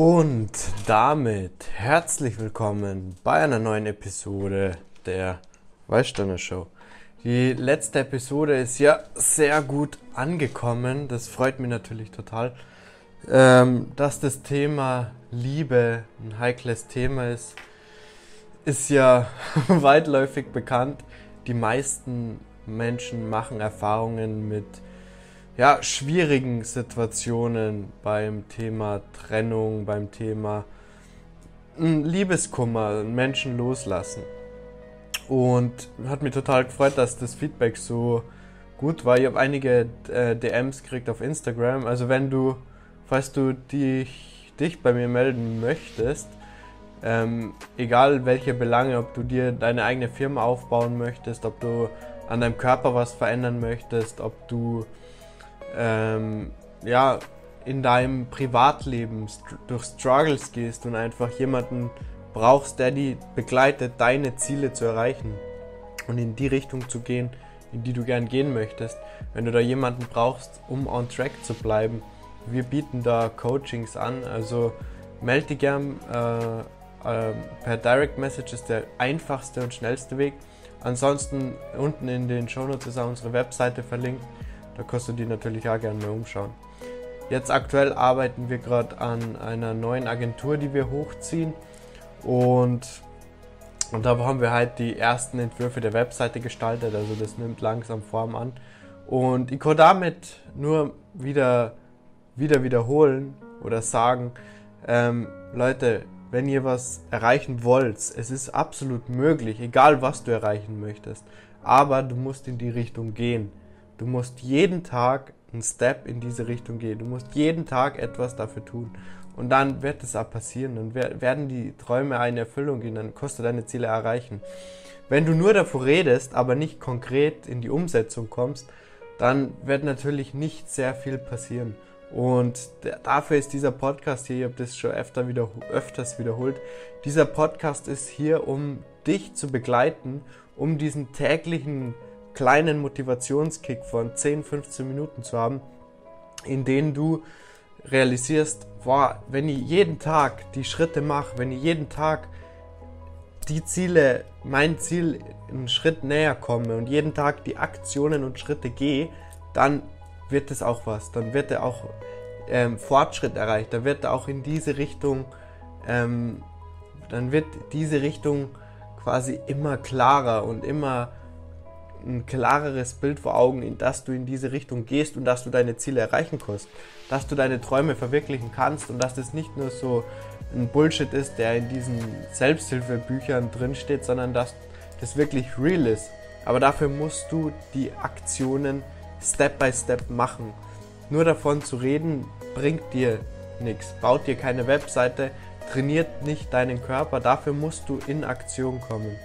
Und damit herzlich willkommen bei einer neuen Episode der Weißsteiner Show. Die letzte Episode ist ja sehr gut angekommen. Das freut mich natürlich total. Ähm, dass das Thema Liebe ein heikles Thema ist, ist ja weitläufig bekannt. Die meisten Menschen machen Erfahrungen mit ja, schwierigen Situationen beim Thema Trennung, beim Thema hm, Liebeskummer, Menschen loslassen. Und hat mich total gefreut, dass das Feedback so gut war. Ich habe einige äh, DMs gekriegt auf Instagram. Also wenn du, falls du dich, dich bei mir melden möchtest, ähm, egal welche Belange, ob du dir deine eigene Firma aufbauen möchtest, ob du an deinem Körper was verändern möchtest, ob du ähm, ja, in deinem Privatleben durch Struggles gehst und einfach jemanden brauchst, der dich begleitet, deine Ziele zu erreichen und in die Richtung zu gehen, in die du gern gehen möchtest. Wenn du da jemanden brauchst, um on track zu bleiben, wir bieten da Coachings an, also melde dich gern äh, äh, per Direct Message ist der einfachste und schnellste Weg. Ansonsten unten in den Show Notes ist auch unsere Webseite verlinkt. Da kannst du die natürlich auch gerne mal umschauen. Jetzt aktuell arbeiten wir gerade an einer neuen Agentur, die wir hochziehen. Und, und da haben wir halt die ersten Entwürfe der Webseite gestaltet. Also das nimmt langsam Form an. Und ich kann damit nur wieder, wieder wiederholen oder sagen, ähm, Leute, wenn ihr was erreichen wollt, es ist absolut möglich, egal was du erreichen möchtest. Aber du musst in die Richtung gehen. Du musst jeden Tag einen Step in diese Richtung gehen. Du musst jeden Tag etwas dafür tun. Und dann wird es auch passieren. Dann werden die Träume eine Erfüllung gehen. Dann kostet deine Ziele erreichen. Wenn du nur davor redest, aber nicht konkret in die Umsetzung kommst, dann wird natürlich nicht sehr viel passieren. Und dafür ist dieser Podcast hier, ich habe das schon öfter wieder, öfters wiederholt, dieser Podcast ist hier, um dich zu begleiten, um diesen täglichen kleinen Motivationskick von 10, 15 Minuten zu haben, in denen du realisierst, boah, wenn ich jeden Tag die Schritte mache, wenn ich jeden Tag die Ziele, mein Ziel einen Schritt näher komme und jeden Tag die Aktionen und Schritte gehe, dann wird es auch was. Dann wird er auch ähm, Fortschritt erreicht. Dann wird er auch in diese Richtung, ähm, dann wird diese Richtung quasi immer klarer und immer ein klareres Bild vor Augen, in das du in diese Richtung gehst und dass du deine Ziele erreichen kannst, dass du deine Träume verwirklichen kannst und dass das nicht nur so ein Bullshit ist, der in diesen Selbsthilfebüchern drinsteht, sondern dass das wirklich real ist. Aber dafür musst du die Aktionen Step by Step machen. Nur davon zu reden bringt dir nichts, baut dir keine Webseite, trainiert nicht deinen Körper, dafür musst du in Aktion kommen.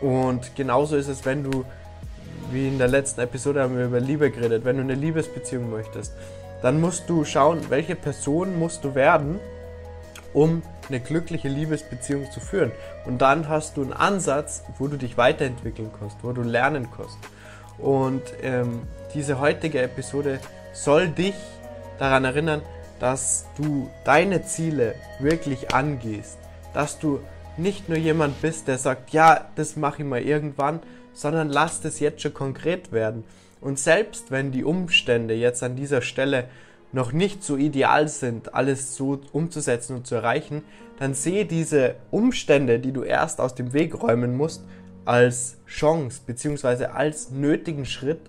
Und genauso ist es, wenn du wie in der letzten Episode haben wir über Liebe geredet, wenn du eine Liebesbeziehung möchtest, dann musst du schauen, welche Person musst du werden, um eine glückliche Liebesbeziehung zu führen. Und dann hast du einen Ansatz, wo du dich weiterentwickeln kannst, wo du lernen kannst. Und ähm, diese heutige Episode soll dich daran erinnern, dass du deine Ziele wirklich angehst. Dass du nicht nur jemand bist, der sagt, ja, das mache ich mal irgendwann, sondern lasst es jetzt schon konkret werden. Und selbst wenn die Umstände jetzt an dieser Stelle noch nicht so ideal sind, alles so umzusetzen und zu erreichen, dann sehe diese Umstände, die du erst aus dem Weg räumen musst, als Chance bzw. als nötigen Schritt,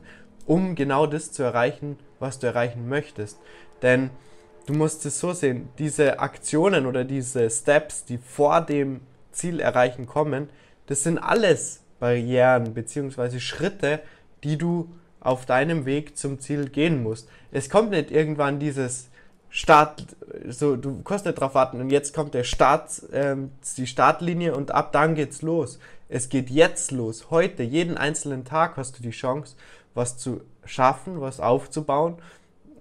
um genau das zu erreichen, was du erreichen möchtest. Denn du musst es so sehen, diese Aktionen oder diese Steps, die vor dem Ziel erreichen kommen, das sind alles Barrieren bzw. Schritte, die du auf deinem Weg zum Ziel gehen musst. Es kommt nicht irgendwann dieses Start, so du kannst nicht drauf warten und jetzt kommt der Start, ähm, die Startlinie und ab dann geht's los. Es geht jetzt los. Heute, jeden einzelnen Tag hast du die Chance, was zu schaffen, was aufzubauen,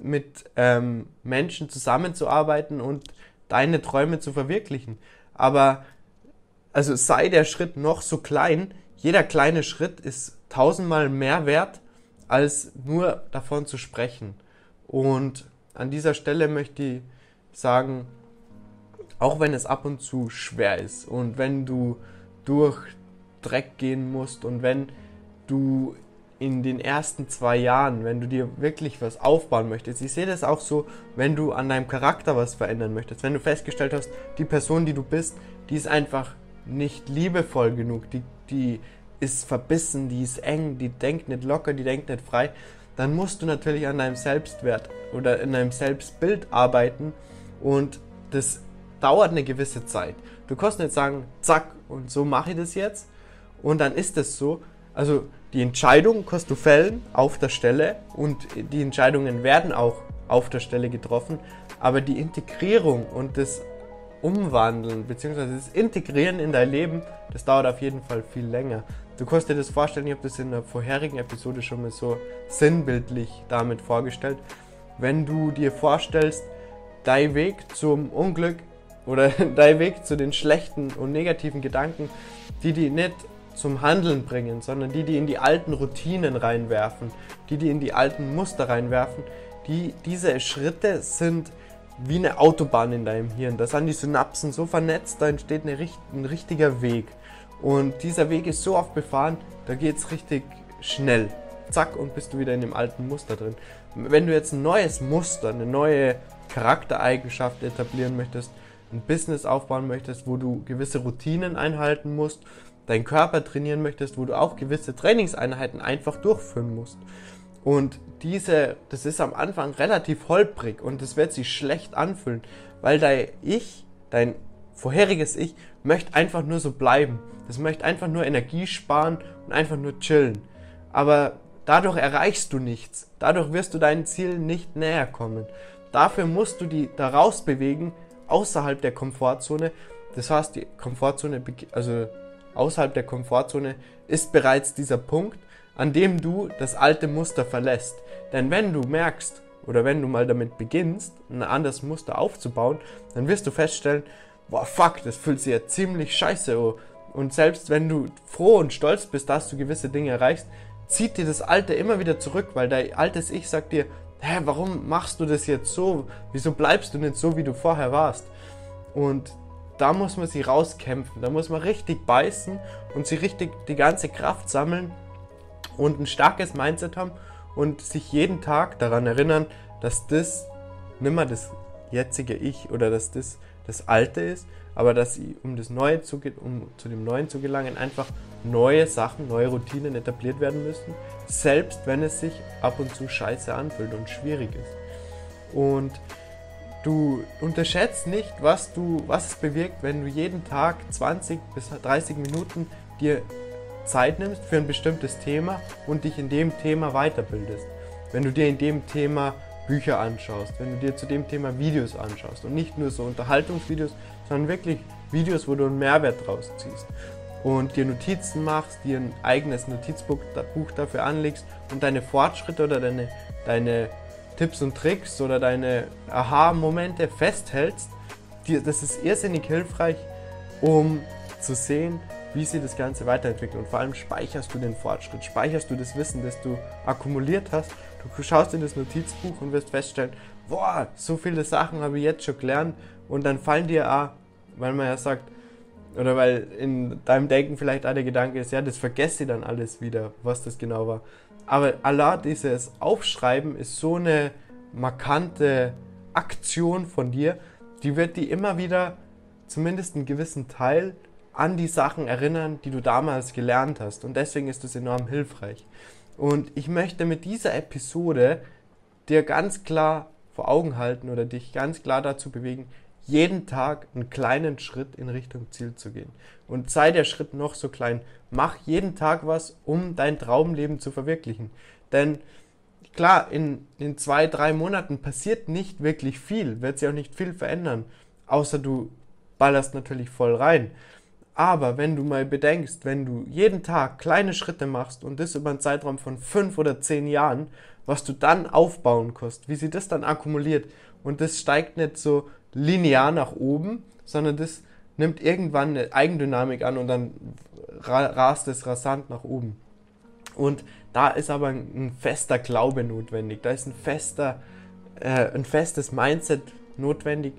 mit ähm, Menschen zusammenzuarbeiten und deine Träume zu verwirklichen. Aber also sei der Schritt noch so klein, jeder kleine Schritt ist tausendmal mehr wert, als nur davon zu sprechen. Und an dieser Stelle möchte ich sagen, Auch wenn es ab und zu schwer ist und wenn du durch Dreck gehen musst und wenn du in den ersten zwei Jahren, wenn du dir wirklich was aufbauen möchtest, ich sehe das auch so, wenn du an deinem Charakter was verändern möchtest, wenn du festgestellt hast, die Person, die du bist, die ist einfach nicht liebevoll genug, die, die ist verbissen, die ist eng, die denkt nicht locker, die denkt nicht frei, dann musst du natürlich an deinem Selbstwert oder in deinem Selbstbild arbeiten und das dauert eine gewisse Zeit. Du kannst nicht sagen, zack, und so mache ich das jetzt und dann ist es so. Also die Entscheidung kannst du fällen auf der Stelle und die Entscheidungen werden auch auf der Stelle getroffen, aber die Integrierung und das Umwandeln bzw. das Integrieren in dein Leben, das dauert auf jeden Fall viel länger. Du kannst dir das vorstellen, ich habe das in der vorherigen Episode schon mal so sinnbildlich damit vorgestellt. Wenn du dir vorstellst, dein Weg zum Unglück oder dein Weg zu den schlechten und negativen Gedanken, die die nicht zum Handeln bringen, sondern die, die in die alten Routinen reinwerfen, die, die in die alten Muster reinwerfen, die, diese Schritte sind wie eine Autobahn in deinem Hirn. Da sind die Synapsen so vernetzt, da entsteht eine, ein richtiger Weg. Und dieser Weg ist so oft befahren, da geht es richtig schnell. Zack, und bist du wieder in dem alten Muster drin. Wenn du jetzt ein neues Muster, eine neue Charaktereigenschaft etablieren möchtest, ein Business aufbauen möchtest, wo du gewisse Routinen einhalten musst, deinen Körper trainieren möchtest, wo du auch gewisse Trainingseinheiten einfach durchführen musst. Und diese, das ist am Anfang relativ holprig und das wird sich schlecht anfühlen, weil dein Ich, dein vorheriges Ich, möchte einfach nur so bleiben. Das möchte einfach nur Energie sparen und einfach nur chillen. Aber dadurch erreichst du nichts. Dadurch wirst du deinem Ziel nicht näher kommen. Dafür musst du die da raus bewegen, außerhalb der Komfortzone. Das heißt, die Komfortzone, also außerhalb der Komfortzone ist bereits dieser Punkt, an dem du das alte Muster verlässt. Denn wenn du merkst oder wenn du mal damit beginnst, ein anderes Muster aufzubauen, dann wirst du feststellen, boah, fuck, das fühlt sich ja ziemlich scheiße an. Und selbst wenn du froh und stolz bist, dass du gewisse Dinge erreichst, zieht dir das Alte immer wieder zurück, weil dein altes Ich sagt dir, hä, warum machst du das jetzt so? Wieso bleibst du nicht so, wie du vorher warst? Und da muss man sich rauskämpfen, da muss man richtig beißen und sich richtig die ganze Kraft sammeln und ein starkes Mindset haben und sich jeden Tag daran erinnern, dass das nimmer das jetzige Ich oder dass das das Alte ist, aber dass um das Neue zu, um zu dem Neuen zu gelangen, einfach neue Sachen, neue Routinen etabliert werden müssen, selbst wenn es sich ab und zu scheiße anfühlt und schwierig ist. Und du unterschätzt nicht, was du, was es bewirkt, wenn du jeden Tag 20 bis 30 Minuten dir Zeit nimmst für ein bestimmtes Thema und dich in dem Thema weiterbildest. Wenn du dir in dem Thema Bücher anschaust, wenn du dir zu dem Thema Videos anschaust und nicht nur so Unterhaltungsvideos, sondern wirklich Videos, wo du einen Mehrwert draus ziehst und dir Notizen machst, dir ein eigenes Notizbuch dafür anlegst und deine Fortschritte oder deine, deine Tipps und Tricks oder deine Aha-Momente festhältst, das ist irrsinnig hilfreich, um zu sehen, wie sich das Ganze weiterentwickelt. Und vor allem speicherst du den Fortschritt, speicherst du das Wissen, das du akkumuliert hast. Du schaust in das Notizbuch und wirst feststellen, boah, so viele Sachen habe ich jetzt schon gelernt. Und dann fallen dir auch, weil man ja sagt, oder weil in deinem Denken vielleicht auch der Gedanke ist, ja, das vergesse ich dann alles wieder, was das genau war. Aber Allah, dieses Aufschreiben ist so eine markante Aktion von dir, die wird dir immer wieder zumindest einen gewissen Teil an die Sachen erinnern, die du damals gelernt hast. Und deswegen ist das enorm hilfreich. Und ich möchte mit dieser Episode dir ganz klar vor Augen halten oder dich ganz klar dazu bewegen, jeden Tag einen kleinen Schritt in Richtung Ziel zu gehen. Und sei der Schritt noch so klein, mach jeden Tag was, um dein Traumleben zu verwirklichen. Denn klar, in, in zwei, drei Monaten passiert nicht wirklich viel, wird sich auch nicht viel verändern, außer du ballerst natürlich voll rein. Aber wenn du mal bedenkst, wenn du jeden Tag kleine Schritte machst und das über einen Zeitraum von fünf oder zehn Jahren, was du dann aufbauen kannst, wie sich das dann akkumuliert und das steigt nicht so linear nach oben, sondern das nimmt irgendwann eine Eigendynamik an und dann rast es rasant nach oben. Und da ist aber ein, fester Glaube notwendig, da ist ein fester, äh, ein festes Mindset notwendig,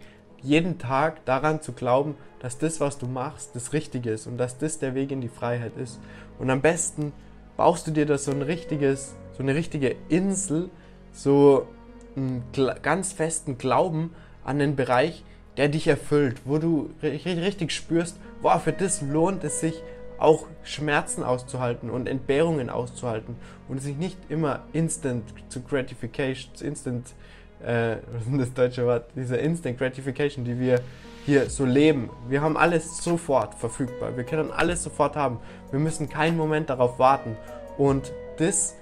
jeden Tag daran zu glauben, dass das, was du machst, das Richtige ist und dass das der Weg in die Freiheit ist. Und am besten baust du dir da so ein richtiges, so eine richtige Insel, so einen ganz festen Glauben an den Bereich, der dich erfüllt, wo du richtig spürst, boah, für das lohnt es sich, auch Schmerzen auszuhalten und Entbehrungen auszuhalten und sich nicht immer instant zu gratification, instant, äh, was ist das deutsche Wort, diese instant gratification, die wir hier so leben. Wir haben alles sofort verfügbar. Wir können alles sofort haben. Wir müssen keinen Moment darauf warten. Und das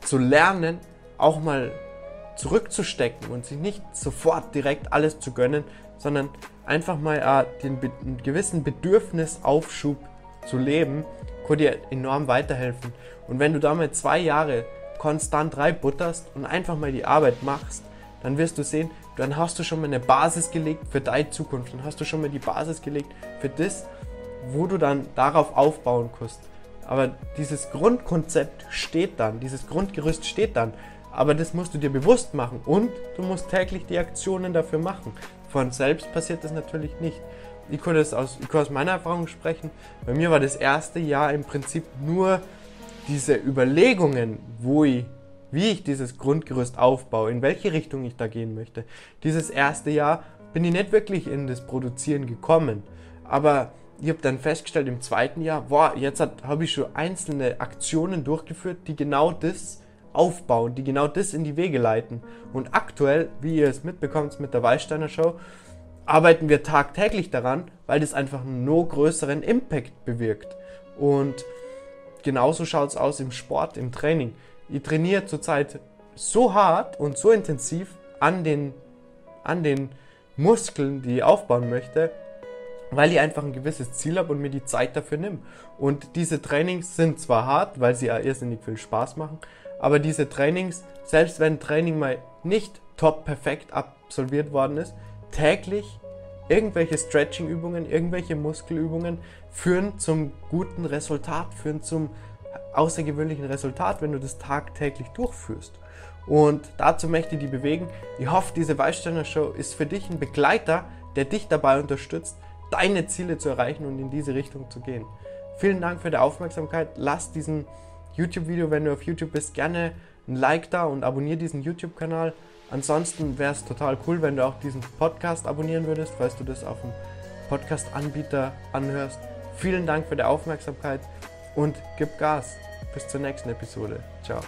zu lernen, auch mal zurückzustecken und sich nicht sofort direkt alles zu gönnen, sondern einfach mal äh, den einen gewissen Bedürfnisaufschub zu leben, kann dir enorm weiterhelfen. Und wenn du damit zwei Jahre konstant reinbutterst und einfach mal die Arbeit machst, dann wirst du sehen, dann hast du schon mal eine Basis gelegt für deine Zukunft. Dann hast du schon mal die Basis gelegt für das, wo du dann darauf aufbauen kannst. Aber dieses Grundkonzept steht dann, dieses Grundgerüst steht dann. Aber das musst du dir bewusst machen und du musst täglich die Aktionen dafür machen. Von selbst passiert das natürlich nicht. Ich kann, das aus, ich kann aus meiner Erfahrung sprechen. Bei mir war das erste Jahr im Prinzip nur diese Überlegungen, wo ich wie ich dieses Grundgerüst aufbaue, in welche Richtung ich da gehen möchte. Dieses erste Jahr bin ich nicht wirklich in das Produzieren gekommen, aber ich habe dann festgestellt im zweiten Jahr, boah, jetzt habe ich schon einzelne Aktionen durchgeführt, die genau das aufbauen, die genau das in die Wege leiten. Und aktuell, wie ihr es mitbekommt mit der Wallsteiner Show, arbeiten wir tagtäglich daran, weil das einfach einen noch größeren Impact bewirkt. Und genauso schaut es aus im Sport, im Training ich trainiere zurzeit so hart und so intensiv an den, an den Muskeln, die ich aufbauen möchte, weil ich einfach ein gewisses Ziel habe und mir die Zeit dafür nehme. Und diese Trainings sind zwar hart, weil sie ja irrsinnig viel Spaß machen, aber diese Trainings, selbst wenn Training mal nicht top perfekt absolviert worden ist, täglich irgendwelche Stretching-Übungen, irgendwelche Muskelübungen führen zum guten Resultat, führen zum außergewöhnlichen Resultat, wenn du das tagtäglich durchführst. Und dazu möchte ich dich bewegen. Ich hoffe, diese Weißsteiner Show ist für dich ein Begleiter, der dich dabei unterstützt, deine Ziele zu erreichen und in diese Richtung zu gehen. Vielen Dank für die Aufmerksamkeit. Lass diesen YouTube-Video, wenn du auf YouTube bist, gerne ein Like da und abonniere diesen YouTube-Kanal. Ansonsten wäre es total cool, wenn du auch diesen Podcast abonnieren würdest, falls du das auf dem Podcast-Anbieter anhörst. Vielen Dank für die Aufmerksamkeit und gib Gas. Bis zur nächsten Episode. Ciao.